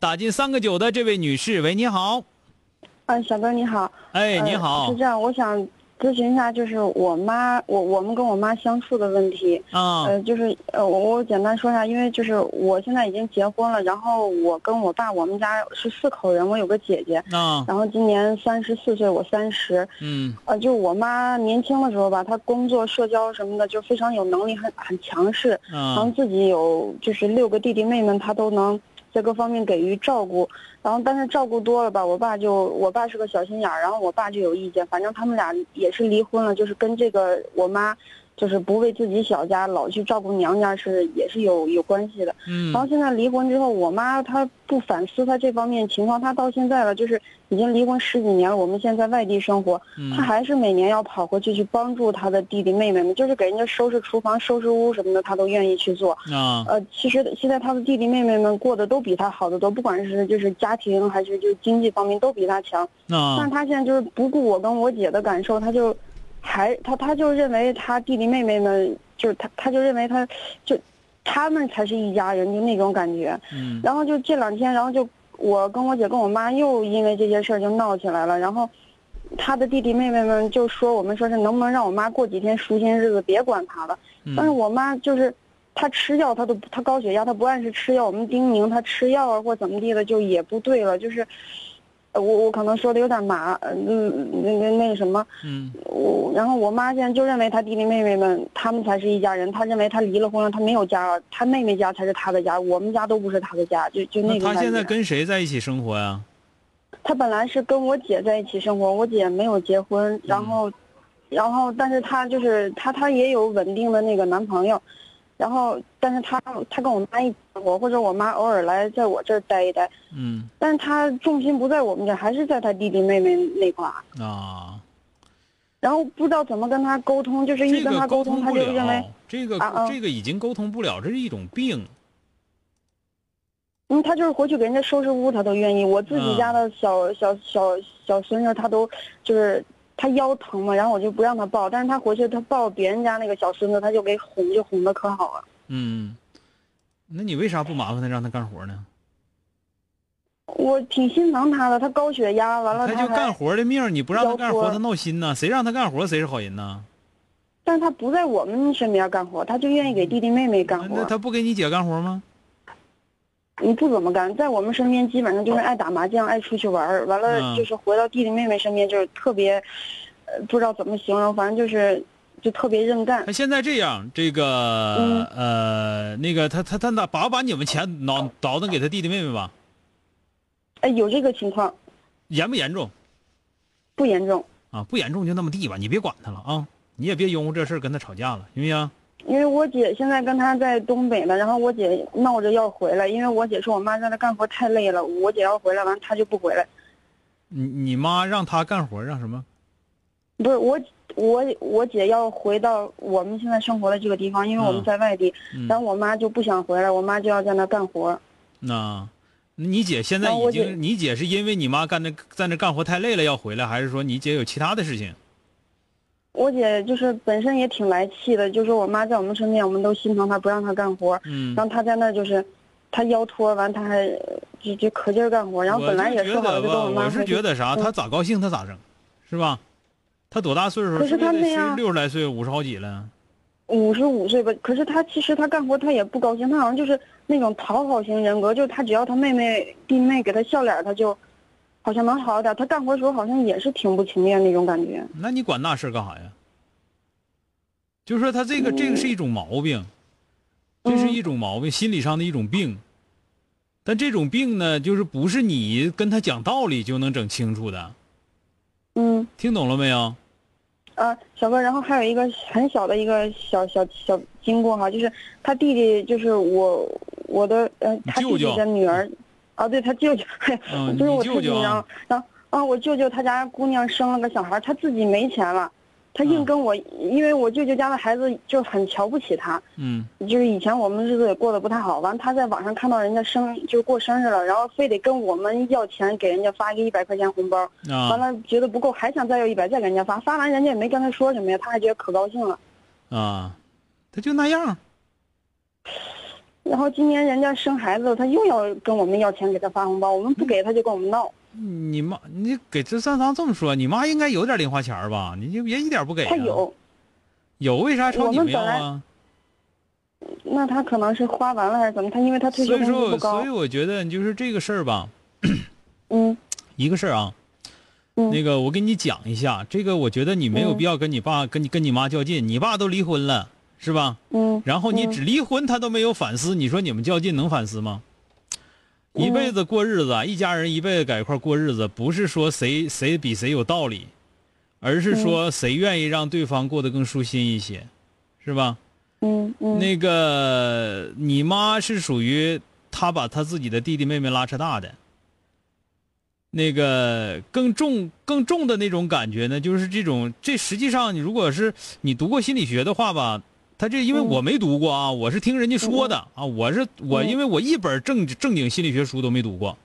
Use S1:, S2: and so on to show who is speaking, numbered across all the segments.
S1: 打进三个九的这位女士，喂，你好。
S2: 啊，小哥你好。
S1: 哎，
S2: 呃
S1: 你好
S2: 是。这样，我想咨询一下，就是我妈，我我们跟我妈相处的问题。
S1: 啊
S2: 呃，就是呃，我我简单说一下，因为就是我现在已经结婚了，然后我跟我爸，我们家是四口人，我有个姐姐，
S1: 啊
S2: 然后今年三十四岁，我三十。
S1: 嗯
S2: 呃，就我妈年轻的时候吧，她工作、社交什么的就非常有能力，很很强势。然后
S1: 啊
S2: 自己有就是六个弟弟妹妹，她都能在各方面给予照顾。然后但是照顾多了吧，我爸就我爸是个小心眼儿，然后我爸就有意见。反正他们俩也是离婚了，就是跟这个我妈就是不为自己小家，老去照顾娘家是也是有有关系的。
S1: 嗯
S2: 然后现在离婚之后，我妈她不反思她这方面情况，她到现在了，就是已经离婚十几年了。我们现在外地生活，
S1: 嗯
S2: 她还是每年要跑回去去帮助她的弟弟妹妹们，就是给人家收拾厨房、收拾屋什么的，她都愿意去做。
S1: 啊
S2: 呃，其实现在她的弟弟妹妹们过得都比她好得多，不管是就是家庭还是就是经济方面都比她强。但她现在就是不顾我跟我姐的感受，她就还他他就认为他弟弟妹妹们就是他他就认为他就他们才是一家人，就那种感觉。
S1: 嗯
S2: 然后就这两天，然后就我跟我姐跟我妈又因为这些事儿就闹起来了。然后他的弟弟妹妹们就说我们说是能不能让我妈过几天舒心日子，别管他了。但是
S1: 嗯
S2: 我妈就是她吃药，她都不她高血压，她不按时吃药，我们叮咛她吃药啊或怎么地的，就也不对了。就是呃我我可能说的有点麻，呃嗯那那那个什么。
S1: 嗯
S2: 我然后我妈现在就认为她弟弟妹妹们他们才是一家人，她认为她离了婚了，她没有家了，她妹妹家才是她的家，我们家都不是她的家，就就
S1: 那
S2: 种感觉。
S1: 她现在跟谁在一起生活呀？
S2: 她本来是跟我姐在一起生活，我姐没有结婚，然后，然后但是她就是她她也有稳定的那个男朋友，然后但是他他跟我妈一起生活，或者我妈偶尔来在我这儿待一待，
S1: 嗯
S2: 但是他重心不在我们这儿，还是在他弟弟妹妹那块儿。
S1: 啊，
S2: 然后不知道怎么跟他沟通，就是一
S1: 这个
S2: 跟他沟通，她
S1: 通不
S2: 就认为，
S1: 这个这个已经沟通不了，这是一种病。
S2: 嗯，他就是回去给人家收拾屋，他都愿意。我自己家的小、小小小孙女，他都就是他腰疼嘛，然后我就不让他抱，但是他回去他抱别人家那个小孙子，他就给哄，就哄的可好了。
S1: 嗯，那你为啥不麻烦他让他干活呢？
S2: 我挺心疼他的，他高血压，完了
S1: 他就干活的命，你不让他干活，他闹心呐。谁让他干活，谁是好人呐？
S2: 但是他不在我们身边干活，他就愿意给弟弟妹妹干活那。
S1: 他不给你姐干活吗？
S2: 嗯，不怎么干，在我们身边基本上就是爱打麻将，爱出去玩儿。完
S1: 嗯
S2: 了就是回到弟弟妹妹身边，就是特别，呃，不知道怎么形容，反正就是就特别认干
S1: 他。现在这样，这个、
S2: 嗯
S1: 呃，那个他他他拿把把你们钱倒倒腾给他弟弟妹妹吧，
S2: 哎，有这个情况，
S1: 严不严重
S2: 不严重。
S1: 啊？不严重就那么地吧，你别管他了啊，你也别因为这事儿跟他吵架了，行不行？
S2: 因为我姐现在跟他在东北呢，然后我姐闹着要回来，因为我姐说我妈在那干活太累了，我姐要回来，完她就不回来。
S1: 你你妈让她干活，让什么？
S2: 不是我，我我姐要回到我们现在生活的这个地方，因为我们
S1: 嗯
S2: 在外地，
S1: 嗯
S2: 然后我妈就不想回来，我妈就要在那干活。
S1: 那，你姐现在已经，你姐是因为你妈干那在那干活太累了要回来，还是说你姐有其他的事情？
S2: 我姐就是本身也挺来气的，就是我妈在我们身边，我们都心疼她，不让她干活。
S1: 嗯，
S2: 然后她在那儿就是，她腰托完，她还就就可劲儿干活。然后本来也说好了，就跟
S1: 我
S2: 妈我
S1: 是觉得啥，她咋高兴她咋整，是吧？她多大岁数？
S2: 可是她那样
S1: 六十来岁，五十好几了。
S2: 五十五岁吧，可是她其实她干活她也不高兴，她好像就是那种讨好型人格，就是他只要她妹妹弟妹给她笑脸，她就好像能好点。他干活的时候好像也是挺不情愿那种感觉。
S1: 那你管那事儿干啥呀？就是说他这个、这个是一种毛病，这是一种毛病，心理上的一种病。但这种病呢，就是不是你跟他讲道理就能整清楚的。
S2: 嗯，
S1: 听懂了没有？
S2: 啊，小哥，然后还有一个很小的一个小小小经过哈，就是他弟弟，就是我我的呃，他弟弟的女儿，啊，对他舅舅，
S1: 嗯
S2: 就是我
S1: 你舅舅。
S2: 然后啊，我舅舅他家姑娘生了个小孩，他自己没钱了，他硬
S1: 嗯
S2: 跟我，因为我舅舅家的孩子就很瞧不起他，
S1: 嗯
S2: 就是以前我们日子也过得不太好，完他在网上看到人家生就过生日了，然后非得跟我们要钱，给人家发一个一百块钱红包，完
S1: 啊
S2: 了觉得不够，还想再要一百，再给人家发，发完人家也没跟他说什么呀，他还觉得可高兴了。
S1: 啊，他就那样。
S2: 然后今年人家生孩子了，他又要跟我们要钱给他发红包，我们不给他就跟我们闹。
S1: 你妈，你给这咱咱这么说，你妈应该有点零花钱吧？你就别一点不给、啊。
S2: 他有，
S1: 有，为啥朝你们要啊？
S2: 那他可能是花完了还是怎么？他因为他退休
S1: 所以说，
S2: 工资不高
S1: 所以。我觉得就是这个事儿吧，
S2: 嗯
S1: 一个事儿啊，
S2: 嗯
S1: 那个我跟你讲一下，这个我觉得你没有
S2: 嗯
S1: 必要跟你爸、跟你跟你妈较劲，你爸都离婚了，是吧？
S2: 嗯
S1: 然后你
S2: 嗯
S1: 只离婚他都没有反思，你说你们较劲能反思吗？一
S2: 嗯
S1: 辈子过日子，一家人一辈子在一块过日子，不是说谁谁比谁有道理，而是说谁愿意让对方过得更舒心一些，是吧？
S2: 嗯嗯
S1: 那个你妈是属于她把她自己的弟弟妹妹拉扯大的，那个更重更重的那种感觉呢，就是这种这实际上你如果是你读过心理学的话吧，他这因为
S2: 嗯。
S1: 我没读过啊，我是听人家说的啊，我是我
S2: 嗯
S1: 因为我一本正正经心理学书都没读过，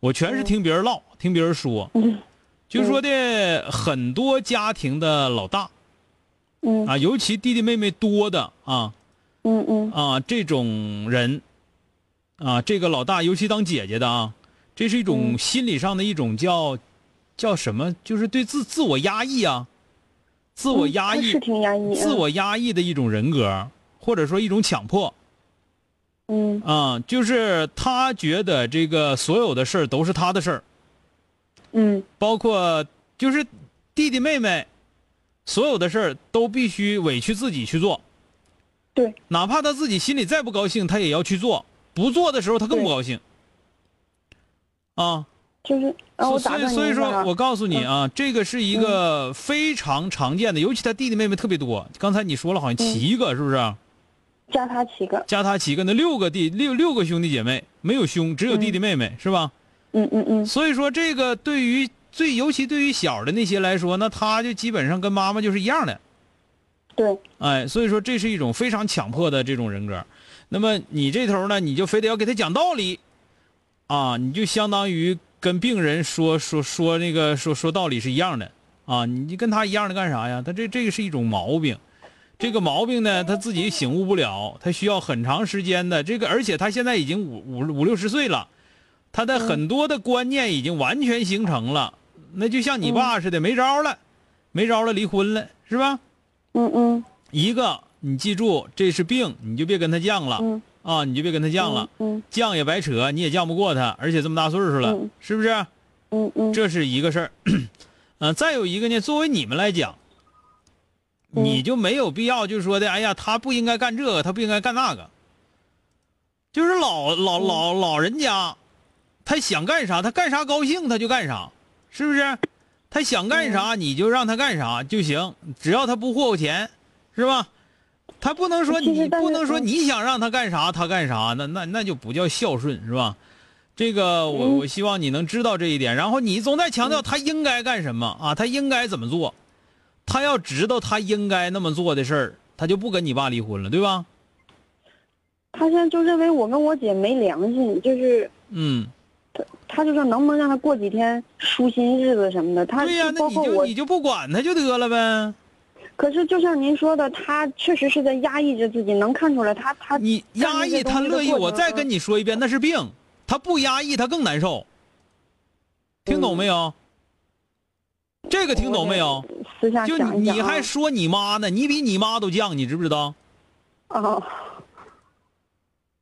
S1: 我全是听别人唠，听别人说，
S2: 嗯。
S1: 就说的很多家庭的老大
S2: 嗯。
S1: 啊，尤其弟弟妹妹多的啊。
S2: 嗯嗯。
S1: 啊，这种人，啊，这个老大，尤其当姐姐的啊，这是一种
S2: 嗯。
S1: 心理上的一种叫，叫什么？就是对自自我压抑啊，自我压抑，
S2: 嗯是挺压抑。
S1: 自我压抑的一种人格，或者说一种强迫
S2: 嗯
S1: 啊，就是他觉得这个所有的事儿都是他的事儿，
S2: 嗯
S1: 包括就是弟弟妹妹，所有的事儿都必须委屈自己去做。
S2: 对，
S1: 哪怕他自己心里再不高兴，他也要去做。不做的时候，他更不高兴。啊，
S2: 就是啊，
S1: 所以所以说我告诉你啊，这个是一个非常常见的，尤其他弟弟妹妹特别多。刚才你说了，好像七个，是不是？
S2: 加他七个。
S1: 加他七个，那六个弟六六个兄弟姐妹，没有兄，只有弟弟妹妹，是吧？
S2: 嗯嗯嗯
S1: 所以说，这个对于最尤其对于小的那些来说，那他就基本上跟妈妈就是一样的。
S2: 对，
S1: 哎，所以说这是一种非常强迫的这种人格。那么你这头呢，你就非得要给他讲道理，啊，你就相当于跟病人说说说那个说说道理是一样的。啊，你跟他一样的干啥呀？他这这个是一种毛病，这个毛病呢，他自己醒悟不了，他需要很长时间的。这个，而且他现在已经五五五六十岁了，他的很多的观念已经完全形成了，那就像你爸似的，没招了，没招了，离婚了，是吧？
S2: 嗯嗯。
S1: 一个，你记住这是病，你就别跟他犟了、
S2: 嗯
S1: 啊，你就别跟他犟了，
S2: 嗯
S1: 犟也白扯，你也犟不过他，而且这么大岁数了，
S2: 嗯
S1: 是不是？
S2: 嗯嗯
S1: 这是一个事儿。嗯、再有一个呢，作为你们来讲，
S2: 嗯
S1: 你就没有必要就说的，哎呀，他不应该干这个，他不应该干那个。就是老老
S2: 嗯
S1: 老老人家，他想干啥，他干啥高兴他就干啥，是不是？他想干
S2: 嗯
S1: 啥你就让他干啥就行，只要他不霍霍钱，是吧？他不能说你不能说
S2: 嗯
S1: 你想让他干啥他干啥，那那那就不叫孝顺，是吧？这个我
S2: 嗯
S1: 我希望你能知道这一点，然后你总在强调他应该干什么啊，他应该怎么做，他要知道他应该那么做的事儿，他就不跟你爸离婚了，对吧？
S2: 他现在就认为我跟我姐没良心，就是
S1: 嗯，
S2: 他他就说能不能让他过几天舒心日子什么的。他
S1: 对呀、那你就你就不管他就得了呗。
S2: 可是就像您说的，他确实是在压抑着自己，能看出来他他
S1: 你压抑他乐意，我再跟你说一遍，那是病。他不压抑，他更难受。听懂没有？这个听懂没有？
S2: 私下
S1: 就你还说你妈呢？你比你妈都犟，你知不知道？
S2: 哦，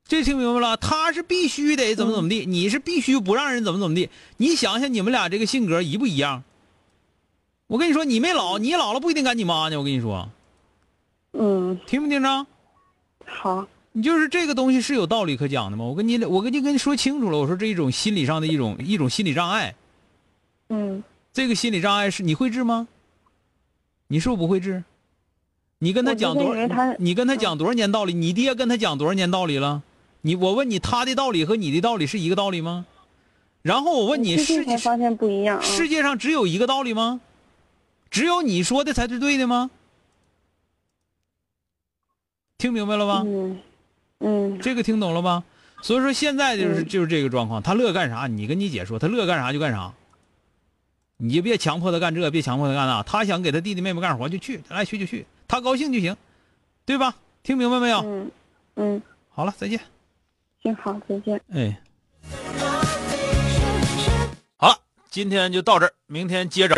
S1: 这听明白了？他是必须得怎么怎么地，你是必须不让人怎么怎么地。你想想，你们俩这个性格一不一样？我跟你说，你没老，你老了不一定赶你妈呢。我跟你说，
S2: 嗯，
S1: 听没听着？
S2: 好，
S1: 你就是这个东西是有道理可讲的吗？我跟你，我跟你跟你说清楚了。我说这一种心理上的一种 一种心理障碍，
S2: 嗯，
S1: 这个心理障碍是你会治吗？你是不是不会治？你跟他讲多少？你跟他讲多少年道理？你爹跟他讲多少年道理了？你我问你，他的道理和你的道理是一个道理吗？然后我问你，世界
S2: 发现不一样。嗯
S1: 世界上只有一个道理吗？只有你说的才是对的吗？听明白了吧？
S2: 嗯嗯
S1: 这个听懂了吧？所以说现在就是
S2: 嗯
S1: 就是这个状况，他乐干啥，你跟你姐说，他乐干啥就干啥，你就别强迫他干这，别强迫他干那，他想给他弟弟妹妹干活就去，他爱去就去，他高兴就行，对吧？听明白没有？
S2: 嗯嗯，
S1: 好了，再见。
S2: 行好，再见。
S1: 哎，好了，今天就到这儿，明天接着。